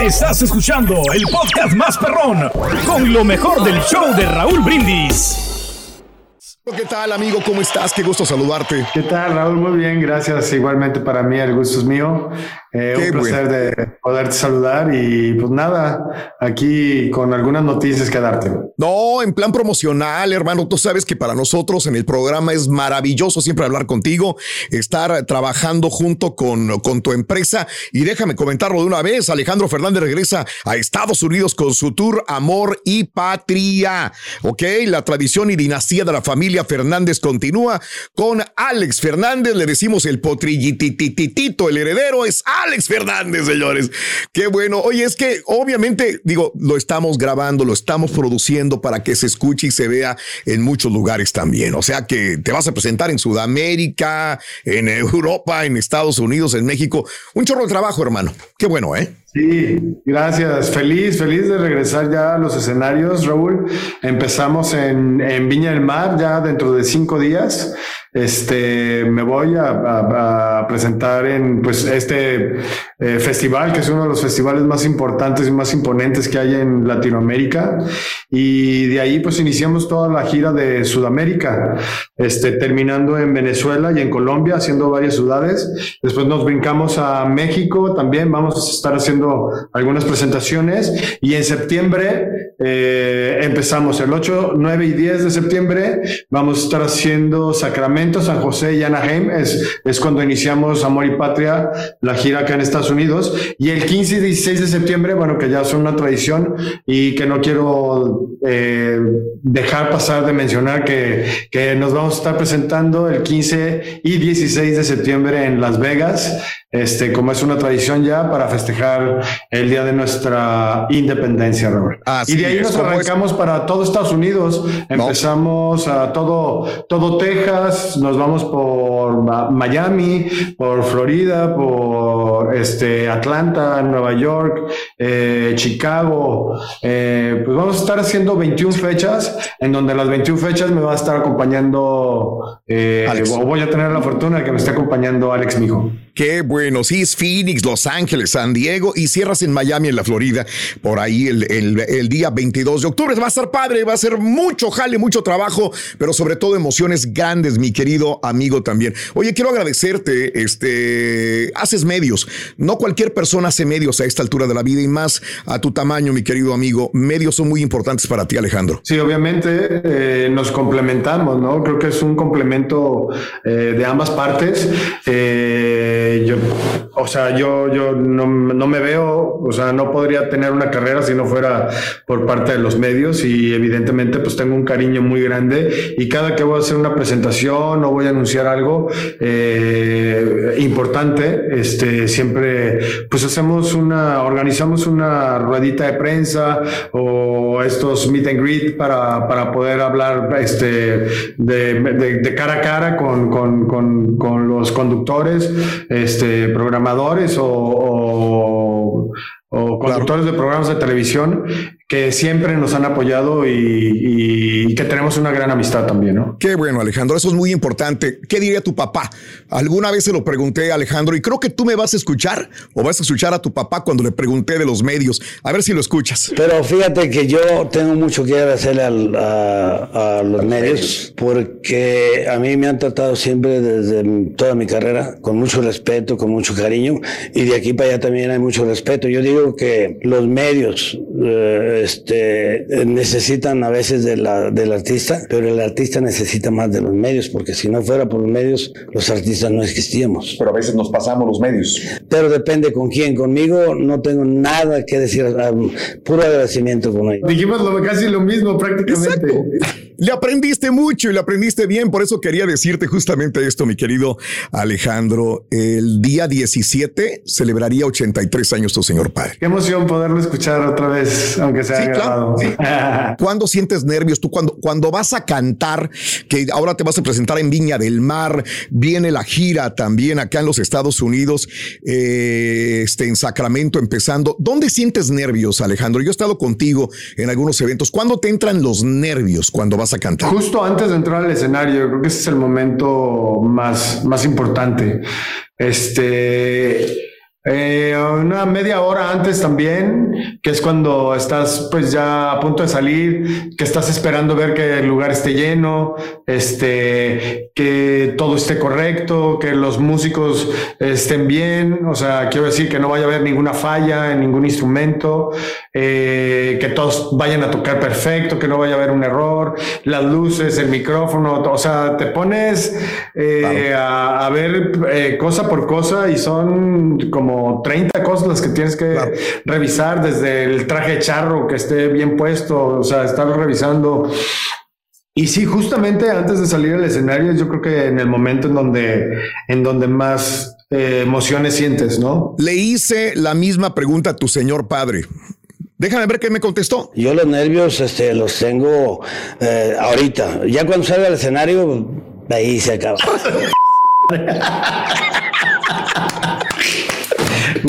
Estás escuchando el podcast más perrón con lo mejor del show de Raúl Brindis. ¿Qué tal, amigo? ¿Cómo estás? Qué gusto saludarte. ¿Qué tal, Raúl? Muy bien, gracias. Igualmente para mí, el gusto es mío. Eh, un placer de poderte saludar y pues nada, aquí con algunas noticias que darte. No, en plan promocional, hermano, tú sabes que para nosotros en el programa es maravilloso siempre hablar contigo, estar trabajando junto con, con tu empresa. Y déjame comentarlo de una vez, Alejandro Fernández regresa a Estados Unidos con su tour Amor y Patria, ¿ok? La tradición y dinastía de la familia Fernández continúa con Alex Fernández, le decimos el potrillitititito, el heredero es Alex Fernández, señores. Qué bueno. Oye, es que obviamente, digo, lo estamos grabando, lo estamos produciendo para que se escuche y se vea en muchos lugares también. O sea que te vas a presentar en Sudamérica, en Europa, en Estados Unidos, en México. Un chorro de trabajo, hermano. Qué bueno, ¿eh? Sí, gracias. Feliz, feliz de regresar ya a los escenarios, Raúl. Empezamos en, en Viña del Mar ya dentro de cinco días. Este, me voy a, a, presentar en pues este eh, festival, que es uno de los festivales más importantes y más imponentes que hay en Latinoamérica. Y de ahí pues iniciamos toda la gira de Sudamérica, este, terminando en Venezuela y en Colombia, haciendo varias ciudades. Después nos brincamos a México, también vamos a estar haciendo algunas presentaciones. Y en septiembre eh, empezamos el 8, 9 y 10 de septiembre, vamos a estar haciendo Sacramento San José y Anaheim es, es cuando iniciamos Amor y Patria, la gira acá en Estados Unidos. Y el 15 y 16 de septiembre, bueno, que ya son una tradición y que no quiero eh, dejar pasar de mencionar que, que nos vamos a estar presentando el 15 y 16 de septiembre en Las Vegas este, como es una tradición ya para festejar el día de nuestra independencia, Robert. y de ahí nos arrancamos para todo Estados Unidos. Empezamos a todo, todo Texas, nos vamos por Miami, por Florida, por este, Atlanta, Nueva York, eh, Chicago. Eh, pues vamos a estar haciendo 21 fechas, en donde las 21 fechas me va a estar acompañando, eh, o voy a tener la fortuna de que me esté acompañando Alex Mijo. Qué bueno, sí, es Phoenix, Los Ángeles, San Diego y cierras en Miami, en la Florida, por ahí el, el, día 22 de octubre. Va a ser padre, va a ser mucho jale, mucho trabajo, pero sobre todo emociones grandes, mi querido amigo también. Oye, quiero agradecerte, este, haces medios. No cualquier persona hace medios a esta altura de la vida y más a tu tamaño, mi querido amigo. Medios son muy importantes para ti, Alejandro. Sí, obviamente eh, nos complementamos, ¿no? Creo que es un complemento eh, de ambas partes. Eh, yo, o sea, yo, yo no, no, me veo, o sea, no podría tener una carrera si no fuera por parte de los medios y evidentemente pues tengo un cariño muy grande y cada que voy a hacer una presentación o voy a anunciar algo eh, importante, este, siempre pues hacemos una, organizamos una ruedita de prensa o estos meet and greet para, para poder hablar este, de, cara a cara con, con, con, con los conductores este, o, o, conductores de programas de televisión que siempre nos han apoyado y, que tenemos una gran amistad también, ¿no? Qué bueno, Alejandro, eso es muy importante. ¿Qué diría tu papá? Alguna vez se lo pregunté a Alejandro y creo que tú me vas a escuchar o vas a escuchar a tu papá cuando le pregunté de los medios. A ver si lo escuchas. Pero fíjate que yo tengo mucho que agradecerle a, a los medios porque a mí me han tratado siempre desde toda mi carrera con mucho respeto, con mucho cariño y de aquí para allá también hay mucho respeto. Yo digo que los medios eh, este, necesitan a veces de la, del artista, pero el artista necesita más de los medios, porque si no fuera por los medios, los artistas no existíamos. Pero a veces nos pasamos los medios. Pero depende con quién. Conmigo no tengo nada que decir, ah, puro agradecimiento con ellos. Dijimos casi lo mismo prácticamente. Le aprendiste mucho y le aprendiste bien, por eso quería decirte justamente esto, mi querido Alejandro. El día 17 celebraría 83 años tu señor padre. Qué emoción poderlo escuchar otra vez, aunque sea grabado. ¿Cuándo sientes nervios? Tú cuando, cuando vas a cantar, que ahora te vas a presentar en Viña del Mar, viene la gira también acá en los Estados Unidos, eh, este, en Sacramento empezando. ¿Dónde sientes nervios, Alejandro? Yo he estado contigo en algunos eventos. ¿Cuándo te entran los nervios cuando vas a cantar? Justo antes de entrar al escenario, creo que ese es el momento más, más importante. Este eh, una media hora antes también, que es cuando estás pues ya a punto de salir, que estás esperando ver que el lugar esté lleno, este, que todo esté correcto, que los músicos estén bien, o sea, quiero decir que no vaya a haber ninguna falla en ningún instrumento, eh, que todos vayan a tocar perfecto, que no vaya a haber un error, las luces, el micrófono, o sea, te pones eh, a, a, ver cosa por cosa y son como 30 cosas las que tienes que revisar, desde el traje charro que esté bien puesto, o sea, estar revisando. Y sí, justamente antes de salir al escenario, yo creo que en el momento en donde, en donde más eh, emociones sientes, ¿no? Le hice la misma pregunta a tu señor padre. Déjame ver qué me contestó. Yo los nervios este, los tengo eh, ahorita. Ya cuando salga al escenario, ahí se acaba.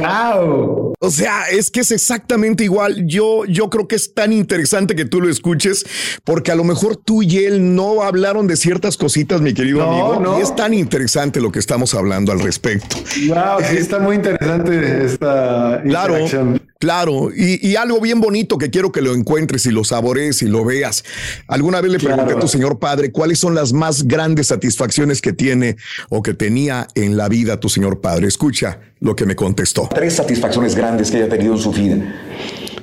¡Wow! O sea, es que es exactamente igual. Yo, yo creo que es tan interesante que tú lo escuches, porque a lo mejor tú y él no hablaron de ciertas cositas, mi querido amigo. No. Y es tan interesante lo que estamos hablando al respecto. Wow, sí está muy interesante esta claro, Claro, y, algo bien bonito que quiero que lo encuentres y lo sabores y lo veas. Alguna vez le pregunté a tu señor padre cuáles son las más grandes satisfacciones que tiene o que tenía en la vida tu señor padre. Escucha lo que me contestó. Tres satisfacciones grandes que haya tenido en su vida.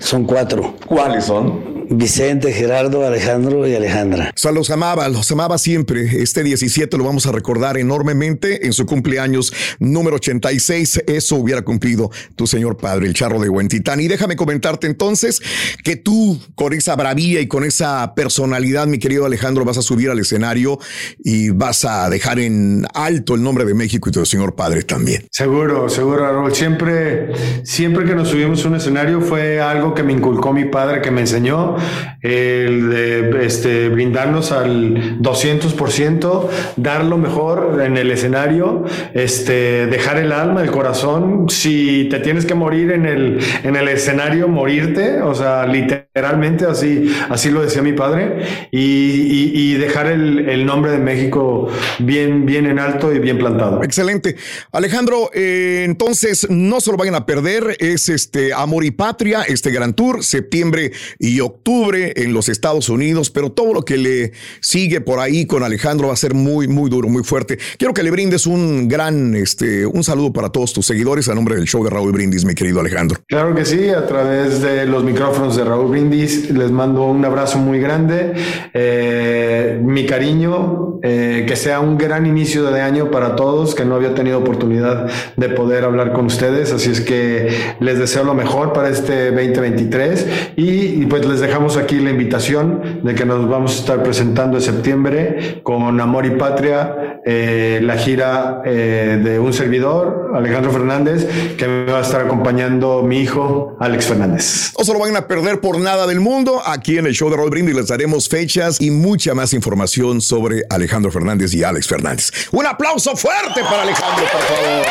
Son cuatro. ¿Cuáles son? Vicente, Gerardo, Alejandro y Alejandra. O sea, los amaba, los amaba siempre. Este 17 lo vamos a recordar enormemente en su cumpleaños número 86. Eso hubiera cumplido tu señor padre, el charro de Huentitán. Y déjame comentarte entonces que tú, con esa bravía y con esa personalidad, mi querido Alejandro, vas a subir al escenario y vas a dejar en alto el nombre de México y tu señor padre también. Seguro, seguro, Raúl. Siempre, siempre que nos subimos a un escenario fue algo que me inculcó mi padre, que me enseñó el de este, brindarnos al 200%, dar lo mejor en el escenario, este, dejar el alma, el corazón. Si te tienes que morir en el, en el escenario, morirte, o sea, literalmente así, así lo decía mi padre, y, dejar el, nombre de México bien, bien en alto y bien plantado. Excelente. Alejandro, eh, entonces no se lo vayan a perder, es este Amor y Patria, este Gran Tour, septiembre y octubre octubre en los Estados Unidos, pero todo lo que le sigue por ahí con Alejandro va a ser muy, muy duro, muy fuerte. Quiero que le brindes un gran, este, un saludo para todos tus seguidores a nombre del show de Raúl Brindis, mi querido Alejandro. Claro que sí, a través de los micrófonos de Raúl Brindis les mando un abrazo muy grande, eh, mi cariño, eh, que sea un gran inicio de año para todos, que no había tenido oportunidad de poder hablar con ustedes, así es que les deseo lo mejor para este 2023 y, y pues les dejo dejamos aquí la invitación de que nos vamos a estar presentando en septiembre con Amor y Patria, eh, la gira eh, de un servidor, Alejandro Fernández, que me va a estar acompañando mi hijo, Alex Fernández. No se lo van a perder por nada del mundo. Aquí en el show de Roll Brindis les daremos fechas y mucha más información sobre Alejandro Fernández y Alex Fernández. Un aplauso fuerte para Alejandro, por favor.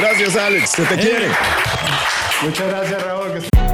Gracias, Alex. Se te quiere. Muchas gracias, Raúl.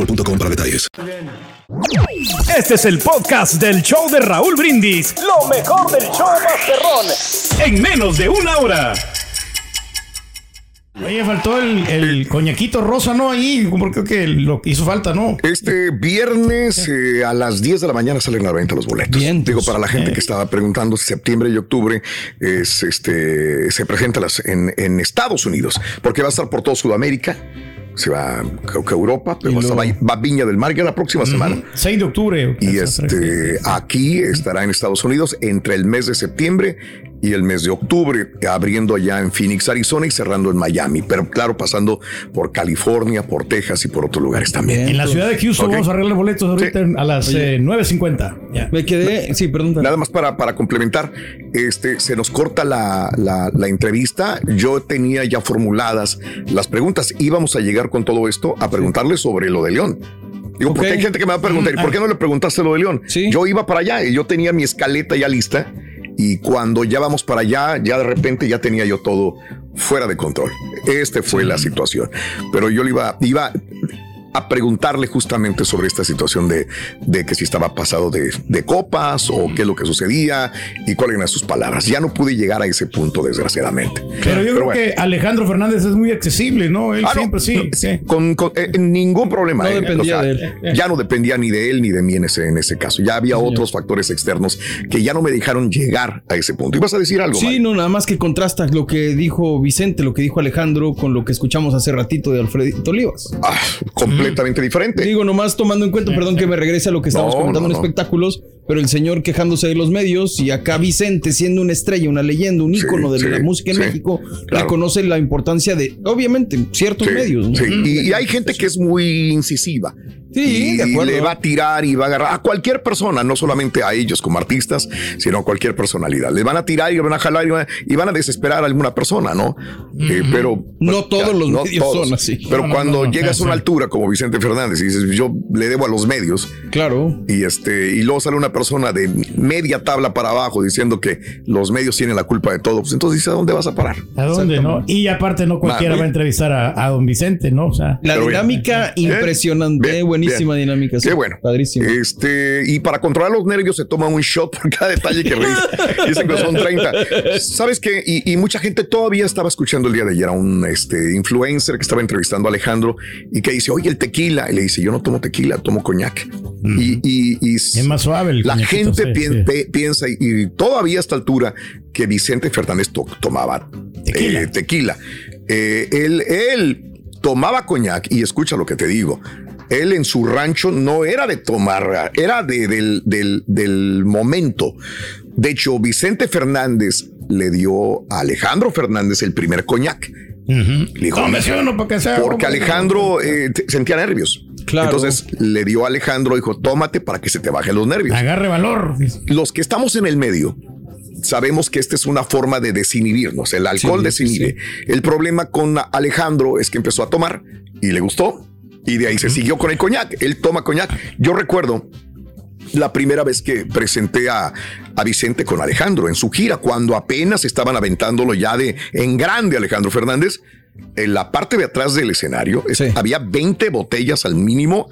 boostmobile.com para detalles. Este es el podcast del show de Raúl Brindis. Lo mejor del show Masterrón. En menos de una hora. Oye, faltó el, el coñaquito rosa, ¿no? Ahí, porque creo que lo hizo falta, ¿no? Este viernes eh, a las 10 de la mañana salen a la venta los boletos. Digo, para la gente que estaba preguntando, septiembre y octubre es, este, se presenta las, en, en Estados Unidos, porque va a estar por toda Sudamérica se va creo que a Europa, pero va, a- va a Viña del Mar ya la próxima semana. 6 de octubre. Y este aquí estará en Estados Unidos entre el mes de septiembre y el mes de octubre, abriendo allá en Phoenix, Arizona y cerrando en Miami, pero claro, pasando por California, por Texas y por otros lugares también. En la ciudad de Houston vamos a arreglar boletos ahorita a las eh, 9.50. Ya. Me quedé, sí, perdón. Nada más para, para complementar, este, se nos corta la, la- la entrevista. Yo tenía ya formuladas las preguntas. Íbamos a llegar con todo esto a preguntarle sobre lo de León. Digo, porque hay gente que me va a preguntar, ¿y por qué no le preguntaste lo de León? Yo iba para allá y yo tenía mi escaleta ya lista. Y cuando ya vamos para allá, ya de repente ya tenía yo todo fuera de control. Este fue la situación. Pero yo le iba, iba a preguntarle justamente sobre esta situación de, de que si estaba pasado de, de copas o qué es lo que sucedía y cuáles eran sus palabras. Ya no pude llegar a ese punto, desgraciadamente. Pero yo creo bueno. que Alejandro Fernández es muy accesible, ¿no? Él Ah, siempre sí. no, sí. Con, con- eh, ningún problema. No eh. dependía de él. Ya no dependía ni de él ni de mí en ese, en ese caso. Ya había otros factores externos que ya no me dejaron llegar a ese punto. ¿Ibas a decir algo? Sí, no, nada más que contrasta lo que dijo Vicente, lo que dijo Alejandro con lo que escuchamos hace ratito de Alfredito Olivas. Ah, completamente diferente. Digo, nomás tomando en cuenta, perdón que me regrese a lo que estábamos No, comentando no, en espectáculos, pero el señor quejándose de los medios y acá Vicente siendo una estrella, una leyenda, un ícono de sí, la música en sí, México, claro. reconoce la importancia de, obviamente, ciertos Sí, medios. ¿no? sí. Y, y hay gente que es muy incisiva. Sí, y de acuerdo. le va a tirar y va a agarrar a cualquier persona, no solamente a ellos como artistas, sino a cualquier personalidad. Le van a tirar y le van a jalar y van a, y van a desesperar a alguna persona, ¿no? Eh, pero No todos los medios son así. Pero No, cuando no, no, llegas a una sí. altura como Vicente Fernández y dices, yo le debo a los medios. Claro. Y este, y luego sale una persona de media tabla para abajo diciendo que los medios tienen la culpa de todo. Pues entonces dices, ¿a dónde vas a parar? ¿A dónde, no? Y aparte, no cualquiera va a entrevistar a, a don Vicente, ¿no? O sea, La dinámica Bien, impresionante, bien, buenísima bien. dinámica. sí. Qué bueno. Padrísimo. Este, y para controlar los nervios se toma un shot por cada detalle que reís. Dicen que son 30. ¿Sabes qué? Y, y mucha gente todavía estaba escuchando el día de ayer a un este, influencer que estaba entrevistando a Alejandro y que dice, oye, el tequila. Y le dice, yo no tomo tequila, tomo coñac. Y, y- y es más suave el la gente sí, sí. piensa y, y todavía a esta altura que Vicente Fernández to- tomaba tequila. tequila. Eh, él, él tomaba coñac y escucha lo que te digo. Él en su rancho no era de tomar, era de- del, del- del momento. De hecho, Vicente Fernández le dio a Alejandro Fernández el primer coñac. Le dijo, uno porque hombre". Alejandro eh, sentía nervios. Claro. Entonces le dio a Alejandro, dijo, tómate para que se te bajen los nervios. Agarre valor. Los que estamos en el medio sabemos que esta es una forma de desinhibirnos. El alcohol Sí, sí, desinhibe. El problema con Alejandro es que empezó a tomar y le gustó y de ahí se siguió con el coñac. Él toma coñac. Yo recuerdo la primera vez que presenté a, a Vicente con Alejandro en su gira, cuando apenas estaban aventándolo ya de en grande Alejandro Fernández. En la parte de atrás del escenario es- había 20 botellas al mínimo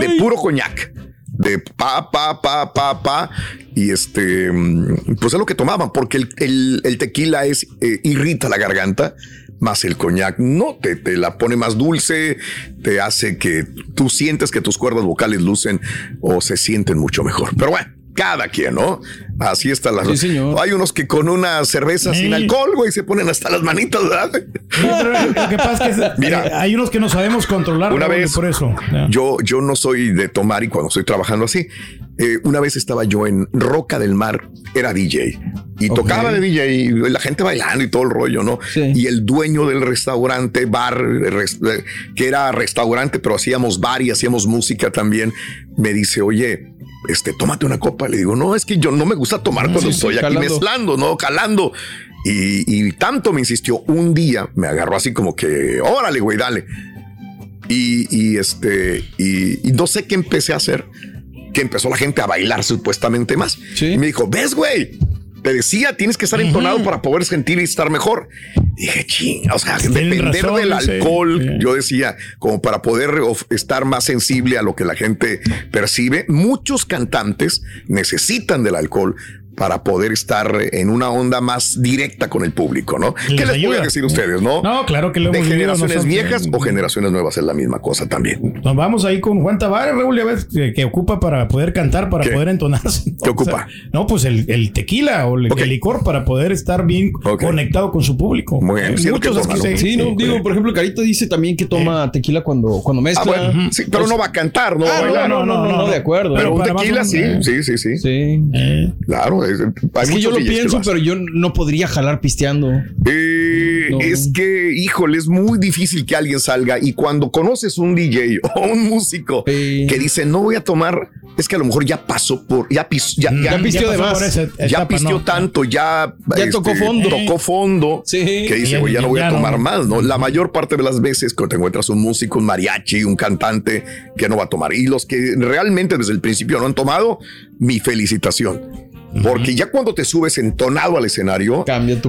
de puro coñac. De pa, pa, pa, pa, pa. Y este, mm, pues es lo que tomaban, porque el, el- el tequila es, eh, irrita la garganta, más el coñac no, te, te la pone más dulce, te hace que tú sientes que tus cuerdas vocales lucen o se sienten mucho mejor. Pero bueno, cada quien, ¿no? Así está la Sí, señor. Hay unos que con una cerveza sin alcohol, güey, se ponen hasta las manitas, ¿verdad? Pero lo que pasa es que Mira. hay unos que no sabemos controlar. Una vez, Por eso. Yo, yo no soy de tomar y cuando estoy trabajando así, eh, una vez estaba yo en Roca del Mar, era DJ y tocaba de DJ y la gente bailando y todo el rollo, ¿no? Y el dueño del restaurante, bar, res- eh, que era restaurante, pero hacíamos bar y hacíamos música también, me dice, oye, este, tómate una copa. Le digo, no, es que yo no me gusta tomar cuando sí, sí, estoy aquí calando. mezclando, no, calando. Y, y tanto me insistió, un día me agarró así como que, órale, güey, dale. Y, y, este, y, y no sé qué empecé a hacer, que empezó la gente a bailar supuestamente más. Y me dijo, ves, güey, te decía, tienes que estar entonado para poder sentir y estar mejor. dije, ching, o sea, depender razón, del alcohol, yo decía, como para poder estar más sensible a lo que la gente percibe. Muchos cantantes necesitan del alcohol para poder estar en una onda más directa con el público, ¿no? Les ¿Qué les ayuda. pueden decir ustedes, no? No, claro que lo De hemos generaciones nosotros. viejas o generaciones nuevas es la misma cosa también. Nos vamos ahí con Juan Tavares, Raúl, ves, que, que ocupa para poder cantar, para ¿Qué? poder entonarse. ¿Qué ocupa? no, pues el, el tequila o el, el licor para poder estar bien conectado con su público. Muy bien, sí, que muchos toma, así ¿no? se- Sí, no, digo, por ejemplo, Carito dice también que toma tequila cuando, cuando mezcla. Ah, bueno, sí, pero Es- no va a cantar, no va a bailar. no, no, no, no, de acuerdo. Pero, un tequila sí, sí, sí, sí. Sí. Claro, es, hay Es que yo lo pienso, pero yo no podría jalar pisteando. Eh, No. Es que, híjole, es muy difícil que alguien salga y cuando conoces un DJ o un músico que dice no voy a tomar, es que a lo mejor ya pasó por, ya, pis- ya, Mm, ya pisteó de más. esa ya pisteó ¿no? tanto, ya, este, Ya tocó fondo. Tocó fondo. Sí. Que dice, Ya- güey, ya no voy a ya no. tomar más, ¿no? La mayor parte de las veces que te encuentras un músico, un mariachi, un cantante que no va a tomar. Y los que realmente desde el principio no han tomado, mi felicitación. Porque ya cuando te subes entonado al escenario, Cambia tu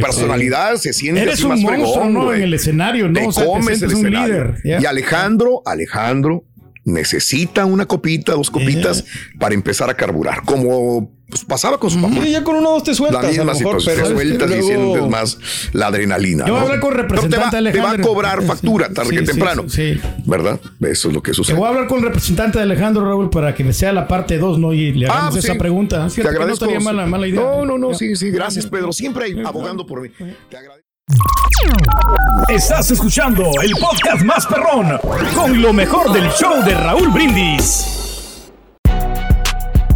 personalidad se siente Eres así un más monstruo, fregón, ¿no? güey. En el escenario, ¿no? Te O sea, te comes el escenario. líder. Y Alejandro, Alejandro necesita una copita, dos copitas para empezar a carburar, como pues, pasaba con su papá. Sí, ya con uno o dos te sueltas. La a misma lo mejor, situación, pero te sueltas y sientes más la adrenalina. Yo voy a ¿no? hablar con el Pero te va- te a cobrar factura tarde sí, que sí, temprano. sí. ¿Verdad? Eso es lo que Te sucede. voy a hablar con el representante de Alejandro Raúl para que sea la parte 2, ¿no? Y le hagamos pues esa pregunta. Te Fíjate no agradezco. estaría mala, mala idea. No, no, no, sí, sí, gracias, Pedro. Siempre hay abogando por mí. Te agradezco. Estás escuchando el podcast más perrón con lo mejor del show de Raúl Brindis.